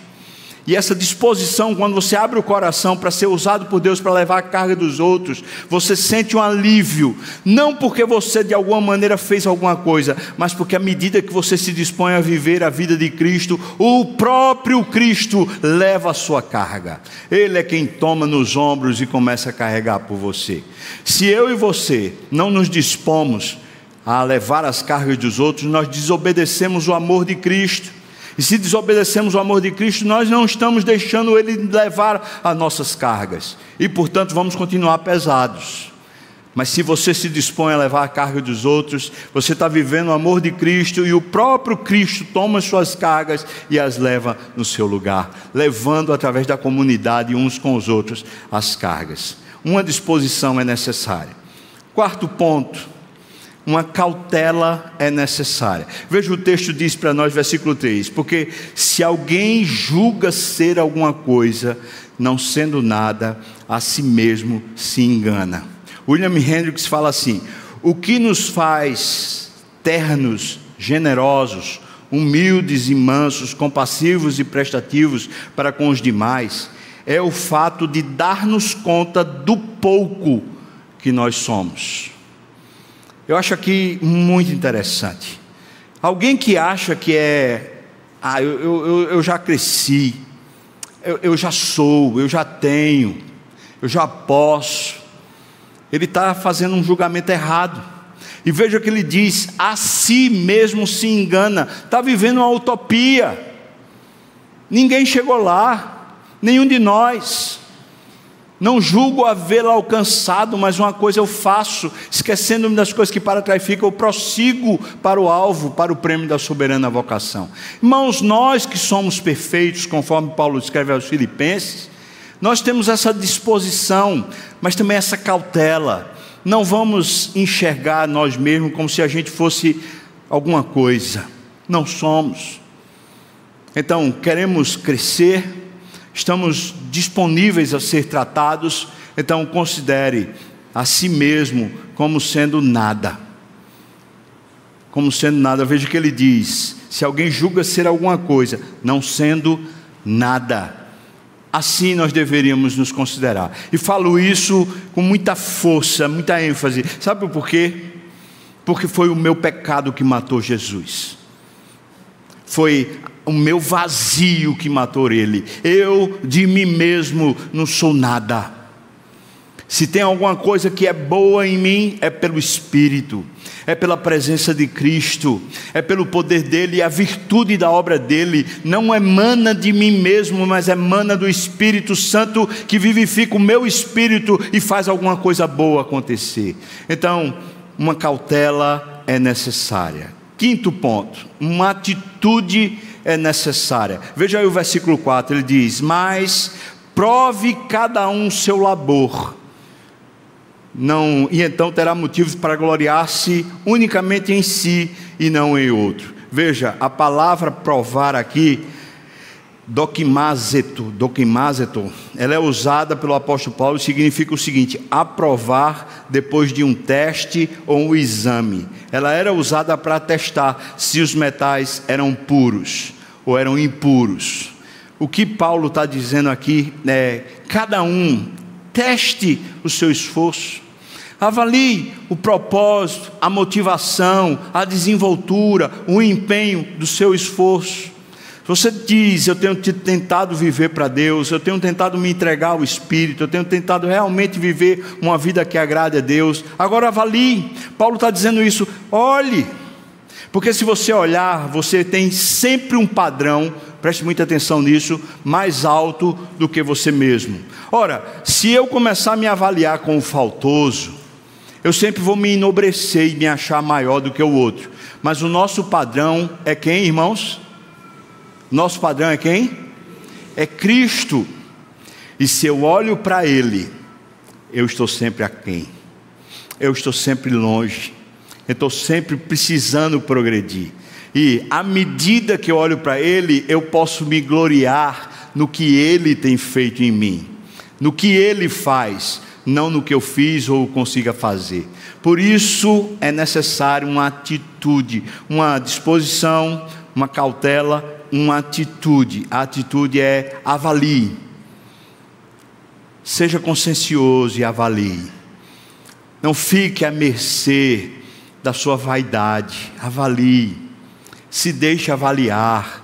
E essa disposição, quando você abre o coração para ser usado por Deus para levar a carga dos outros, você sente um alívio, não porque você de alguma maneira fez alguma coisa, mas porque à medida que você se dispõe a viver a vida de Cristo, o próprio Cristo leva a sua carga. Ele é quem toma nos ombros e começa a carregar por você. Se eu e você não nos dispomos a levar as cargas dos outros, nós desobedecemos o amor de Cristo. E se desobedecemos o amor de Cristo, nós não estamos deixando Ele levar as nossas cargas. E portanto vamos continuar pesados. Mas se você se dispõe a levar a carga dos outros, você está vivendo o amor de Cristo e o próprio Cristo toma suas cargas e as leva no seu lugar, levando através da comunidade uns com os outros as cargas. Uma disposição é necessária. Quarto ponto, uma cautela é necessária. Veja o texto diz para nós, versículo 3: Porque se alguém julga ser alguma coisa, não sendo nada, a si mesmo se engana. William Hendricks fala assim: o que nos faz ternos, generosos, humildes e mansos, compassivos e prestativos para com os demais, é o fato de dar-nos conta do pouco que nós somos. Eu acho aqui muito interessante. Alguém que acha que é, ah, eu, eu, eu já cresci, eu, eu já sou, eu já tenho, eu já posso, ele está fazendo um julgamento errado. E veja que ele diz: a si mesmo se engana, está vivendo uma utopia. Ninguém chegou lá, nenhum de nós. Não julgo havê-la alcançado, mas uma coisa eu faço, esquecendo-me das coisas que para trás ficam, eu prossigo para o alvo, para o prêmio da soberana vocação. Irmãos, nós que somos perfeitos, conforme Paulo escreve aos Filipenses, nós temos essa disposição, mas também essa cautela. Não vamos enxergar nós mesmos como se a gente fosse alguma coisa. Não somos. Então, queremos crescer, estamos disponíveis a ser tratados, então considere a si mesmo como sendo nada. Como sendo nada, veja o que ele diz: se alguém julga ser alguma coisa, não sendo nada. Assim nós deveríamos nos considerar. E falo isso com muita força, muita ênfase. Sabe por quê? Porque foi o meu pecado que matou Jesus. Foi o meu vazio que matou ele. Eu de mim mesmo não sou nada. Se tem alguma coisa que é boa em mim, é pelo Espírito, é pela presença de Cristo, é pelo poder dele e a virtude da obra dele. Não emana de mim mesmo, mas emana do Espírito Santo que vivifica o meu espírito e faz alguma coisa boa acontecer. Então, uma cautela é necessária. Quinto ponto, uma atitude é necessária. Veja aí o versículo 4, ele diz: Mas prove cada um seu labor, não, e então terá motivos para gloriar-se unicamente em si e não em outro. Veja, a palavra provar aqui, doquimazeto, doquimazeto, ela é usada pelo apóstolo Paulo e significa o seguinte: aprovar depois de um teste ou um exame. Ela era usada para testar se os metais eram puros ou eram impuros. O que Paulo está dizendo aqui é: cada um teste o seu esforço, avalie o propósito, a motivação, a desenvoltura, o empenho do seu esforço. Você diz, eu tenho tentado viver para Deus, eu tenho tentado me entregar ao Espírito, eu tenho tentado realmente viver uma vida que agrade a Deus. Agora avalie. Paulo está dizendo isso. Olhe, porque se você olhar, você tem sempre um padrão, preste muita atenção nisso, mais alto do que você mesmo. Ora, se eu começar a me avaliar como faltoso, eu sempre vou me enobrecer e me achar maior do que o outro. Mas o nosso padrão é quem, irmãos? Nosso padrão é quem? É Cristo. E se eu olho para Ele, eu estou sempre aquém. Eu estou sempre longe eu estou sempre precisando progredir. E à medida que eu olho para Ele, eu posso me gloriar no que Ele tem feito em mim, no que Ele faz, não no que eu fiz ou consiga fazer. Por isso é necessário uma atitude, uma disposição, uma cautela, uma atitude. A atitude é avalie. Seja consciencioso e avalie. Não fique à mercê da sua vaidade. Avalie, se deixe avaliar.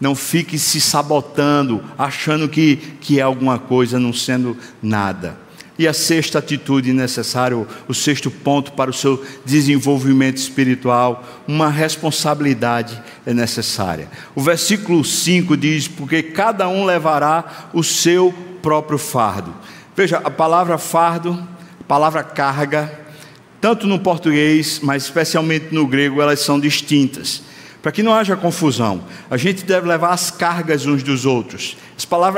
Não fique se sabotando, achando que, que é alguma coisa, não sendo nada. E a sexta atitude necessária, o sexto ponto para o seu desenvolvimento espiritual, uma responsabilidade é necessária. O versículo 5 diz: Porque cada um levará o seu próprio fardo. Veja, a palavra fardo palavra carga, tanto no português, mas especialmente no grego, elas são distintas. Para que não haja confusão, a gente deve levar as cargas uns dos outros.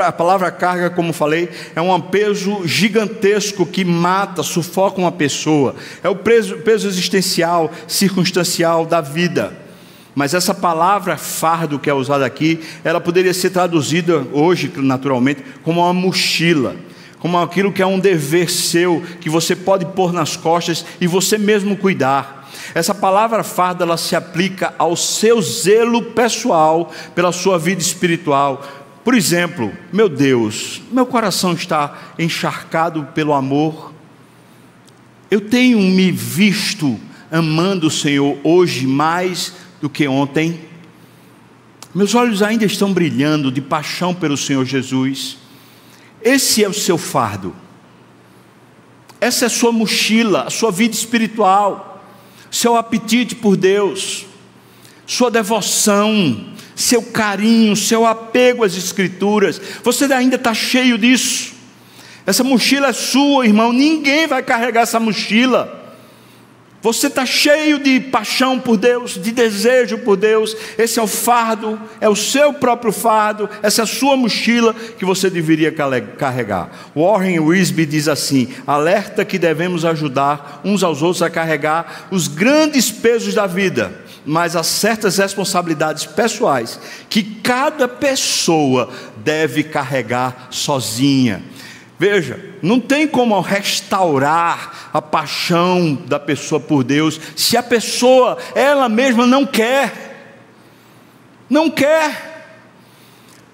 A palavra carga, como falei, é um peso gigantesco que mata, sufoca uma pessoa. É o peso, peso existencial, circunstancial da vida. Mas essa palavra fardo que é usada aqui, ela poderia ser traduzida hoje, naturalmente, como uma mochila, como aquilo que é um dever seu, que você pode pôr nas costas e você mesmo cuidar. Essa palavra fardo ela se aplica ao seu zelo pessoal pela sua vida espiritual. Por exemplo, meu Deus, meu coração está encharcado pelo amor. Eu tenho me visto amando o Senhor hoje mais do que ontem. Meus olhos ainda estão brilhando de paixão pelo Senhor Jesus. Esse é o seu fardo. Essa é a sua mochila, a sua vida espiritual, seu apetite por Deus, sua devoção, seu carinho, seu apego às Escrituras. Você ainda está cheio disso. Essa mochila é sua, irmão. Ninguém vai carregar essa mochila. Você está cheio de paixão por Deus, de desejo por Deus. Esse é o fardo, é o seu próprio fardo, essa é a sua mochila que você deveria carregar. Warren Wisby diz assim: alerta que devemos ajudar uns aos outros a carregar os grandes pesos da vida, mas há certas responsabilidades pessoais que cada pessoa deve carregar sozinha. Veja, não tem como restaurar a paixão da pessoa por Deus se a pessoa ela mesma não quer. Não quer.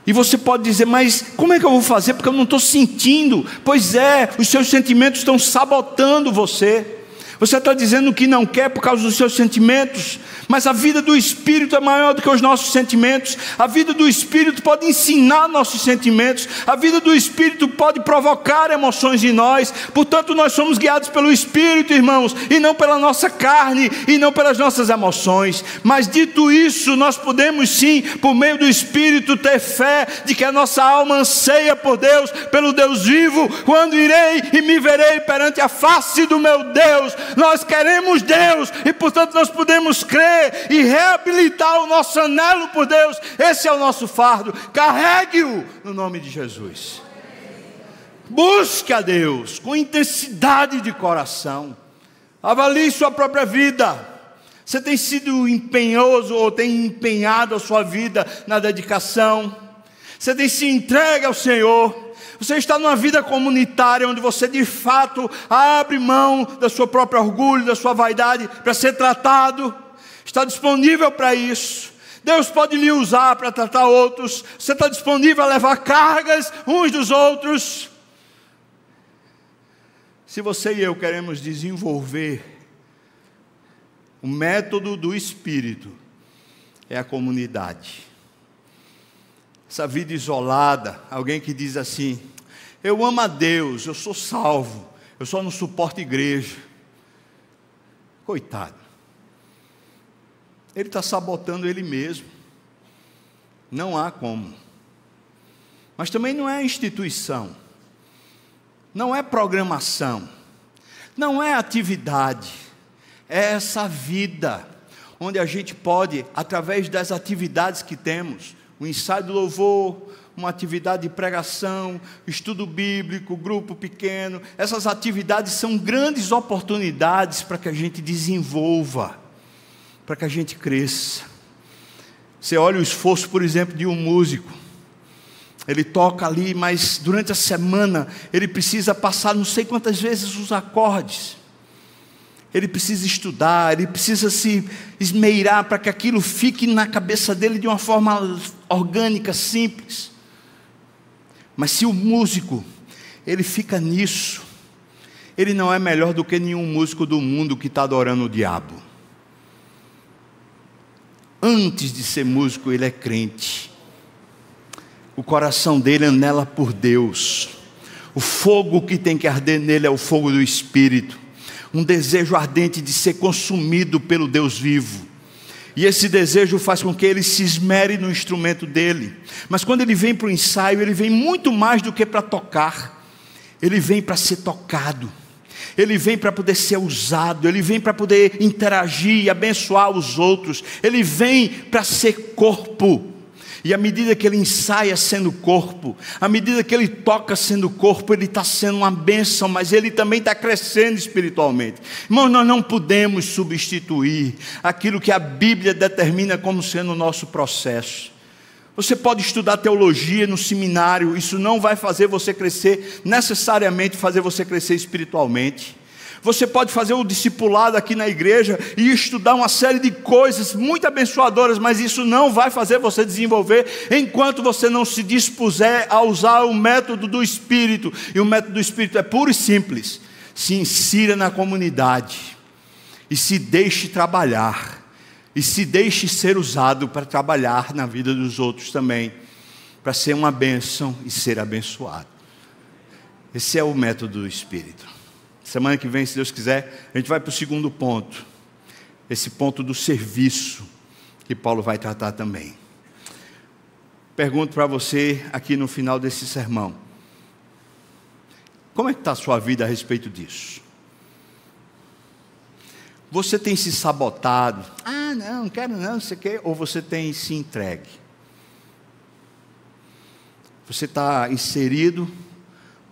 E você pode dizer, mas como é que eu vou fazer? Porque eu não estou sentindo. Pois é, os seus sentimentos estão sabotando você. Você está dizendo que não quer por causa dos seus sentimentos, mas a vida do Espírito é maior do que os nossos sentimentos. A vida do Espírito pode ensinar nossos sentimentos. A vida do Espírito pode provocar emoções em nós. Portanto, nós somos guiados pelo Espírito, irmãos, e não pela nossa carne e não pelas nossas emoções. Mas dito isso, nós podemos sim, por meio do Espírito, ter fé de que a nossa alma anseia por Deus, pelo Deus vivo. Quando irei e me verei perante a face do meu Deus, nós queremos Deus e, portanto, nós podemos crer e reabilitar o nosso anelo por Deus. Esse é o nosso fardo. Carregue-o no nome de Jesus. Busque a Deus com intensidade de coração. Avalie sua própria vida. Você tem sido empenhoso ou tem empenhado a sua vida na dedicação? Você tem se entregue ao Senhor? Você está numa vida comunitária onde você de fato abre mão da sua própria orgulho, da sua vaidade para ser tratado? está disponível para isso. Deus pode lhe usar para tratar outros. Você está disponível a levar cargas uns dos outros. Se você e eu queremos desenvolver o método do Espírito, é a comunidade. Essa vida isolada, alguém que diz assim: Eu amo a Deus, eu sou salvo, eu só não suporto igreja. Coitado ele está sabotando ele mesmo. Não há como. Mas também não é instituição, não é programação, não é atividade, é essa vida, onde a gente pode, através das atividades que temos, o ensaio do louvor, uma atividade de pregação, estudo bíblico, grupo pequeno, essas atividades são grandes oportunidades para que a gente desenvolva para que a gente cresça. Você olha o esforço, por exemplo, de um músico. Ele toca ali, mas durante a semana ele precisa passar não sei quantas vezes os acordes. Ele precisa estudar, ele precisa se esmeirar para que aquilo fique na cabeça dele de uma forma orgânica, simples. Mas se o músico, ele fica nisso, ele não é melhor do que nenhum músico do mundo que está adorando o diabo antes de ser músico, ele é crente. O coração dele anela por Deus. O fogo que tem que arder nele é o fogo do Espírito. Um desejo ardente de ser consumido pelo Deus vivo. E esse desejo faz com que ele se esmere no instrumento dele. Mas quando ele vem para o ensaio, ele vem muito mais do que para tocar. Ele vem para ser tocado. ele vem para poder ser usado, ele vem para poder interagir e abençoar os outros, ele vem para ser corpo. E à medida que ele ensaia sendo corpo, à medida que ele toca sendo corpo, ele está sendo uma bênção, mas ele também está crescendo espiritualmente. Irmãos, nós não podemos substituir aquilo que a Bíblia determina como sendo o nosso processo. Você pode estudar teologia no seminário, isso não vai fazer você crescer, necessariamente fazer você crescer espiritualmente. Você pode fazer o discipulado aqui na igreja e estudar uma série de coisas muito abençoadoras, mas isso não vai fazer você desenvolver enquanto você não se dispuser a usar o método do Espírito. E o método do Espírito é puro e simples. Se insira na comunidade e se deixe trabalhar e se deixe ser usado para trabalhar na vida dos outros também, para ser uma bênção e ser abençoado. Esse é o método do Espírito. Semana que vem, se Deus quiser, a gente vai para o segundo ponto, esse ponto do serviço, que Paulo vai tratar também. Pergunto para você aqui no final desse sermão: como é que está a sua vida a respeito disso? Você tem se sabotado? Ah, não, não quero não, você quer? Ou você tem se entregue? Você está inserido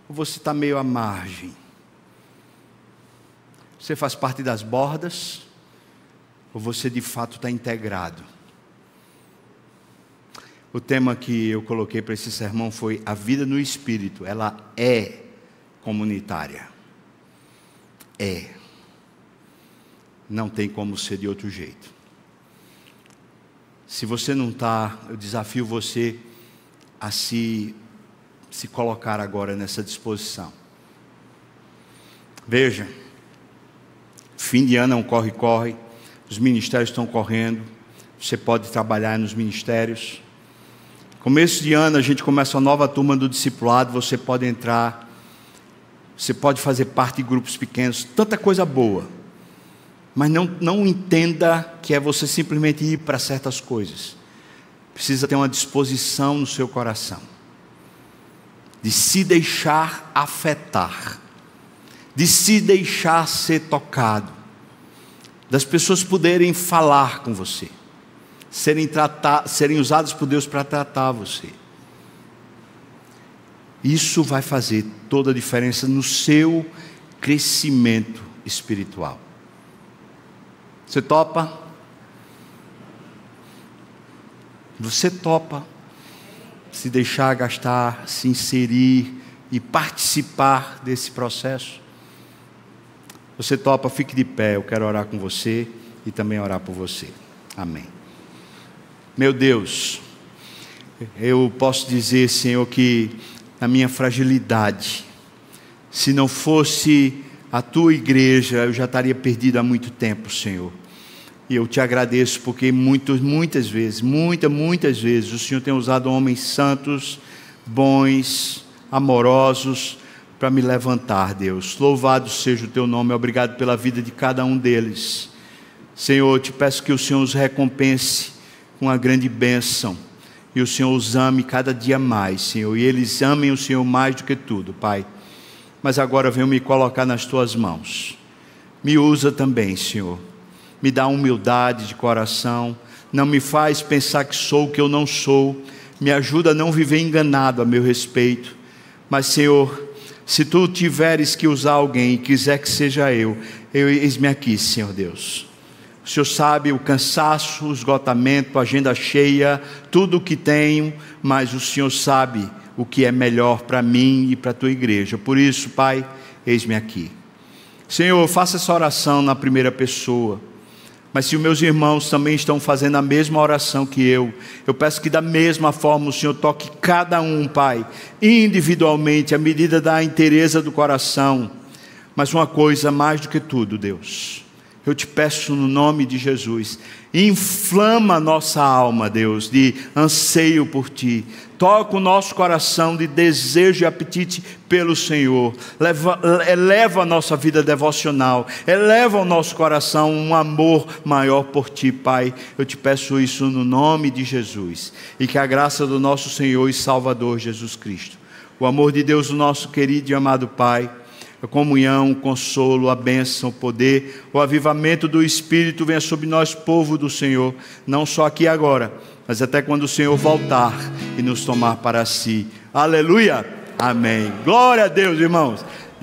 ou você está meio à margem? Você faz parte das bordas ou você de fato está integrado? O tema que eu coloquei para esse sermão foi a vida no espírito. Ela é comunitária. É. Não tem como ser de outro jeito. Se você não está, eu desafio você a se, se colocar agora nessa disposição. Veja, fim de ano é um corre-corre, os ministérios estão correndo, você pode trabalhar nos ministérios. Começo de ano a gente começa a nova turma do discipulado, você pode entrar, você pode fazer parte de grupos pequenos, tanta coisa boa mas não, não entenda que é você simplesmente ir para certas coisas. Precisa ter uma disposição no seu coração, de se deixar afetar, de se deixar ser tocado, das pessoas poderem falar com você, serem, tratar, serem usadas por Deus para tratar você. Isso vai fazer toda a diferença no seu crescimento espiritual. Você topa? Você topa se deixar gastar, se inserir e participar desse processo? Você topa, fique de pé, eu quero orar com você e também orar por você. Amém. Meu Deus, eu posso dizer, Senhor, que na minha fragilidade, se não fosse a tua igreja, eu já estaria perdido há muito tempo, Senhor. E eu te agradeço porque muitas, muitas vezes, muitas, muitas vezes, o Senhor tem usado homens santos, bons, amorosos, para me levantar, Deus. Louvado seja o teu nome, obrigado pela vida de cada um deles. Senhor, te peço que o Senhor os recompense com uma grande bênção. E o Senhor os ame cada dia mais, Senhor. E eles amem o Senhor mais do que tudo, Pai mas agora venho me colocar nas tuas mãos. Me usa também, Senhor. Me dá humildade de coração. Não me faz pensar que sou o que eu não sou. Me ajuda a não viver enganado a meu respeito. Mas, Senhor, se tu tiveres que usar alguém e quiser que seja eu, eu eis-me aqui, Senhor Deus. O Senhor sabe o cansaço, o esgotamento, a agenda cheia, tudo o que tenho, mas o Senhor sabe o que é melhor para mim e para a tua igreja. Por isso, Pai, eis-me aqui. Senhor, faça essa oração na primeira pessoa. Mas se os meus irmãos também estão fazendo a mesma oração que eu, eu peço que da mesma forma o Senhor toque cada um, Pai, individualmente, à medida da inteireza do coração. Mas uma coisa mais do que tudo, Deus, eu te peço no nome de Jesus, inflama nossa alma, Deus, de anseio por Ti. Toca o nosso coração de desejo e apetite pelo Senhor. Leva, eleva a nossa vida devocional. Eleva o nosso coração um amor maior por Ti, Pai. Eu te peço isso no nome de Jesus. E que a graça do nosso Senhor e Salvador Jesus Cristo, o amor de Deus, o nosso querido e amado Pai a comunhão, o consolo, a bênção, o poder, o avivamento do Espírito venha sobre nós, povo do Senhor, não só aqui agora, mas até quando o Senhor voltar e nos tomar para si. Aleluia! Amém. Glória a Deus, irmãos.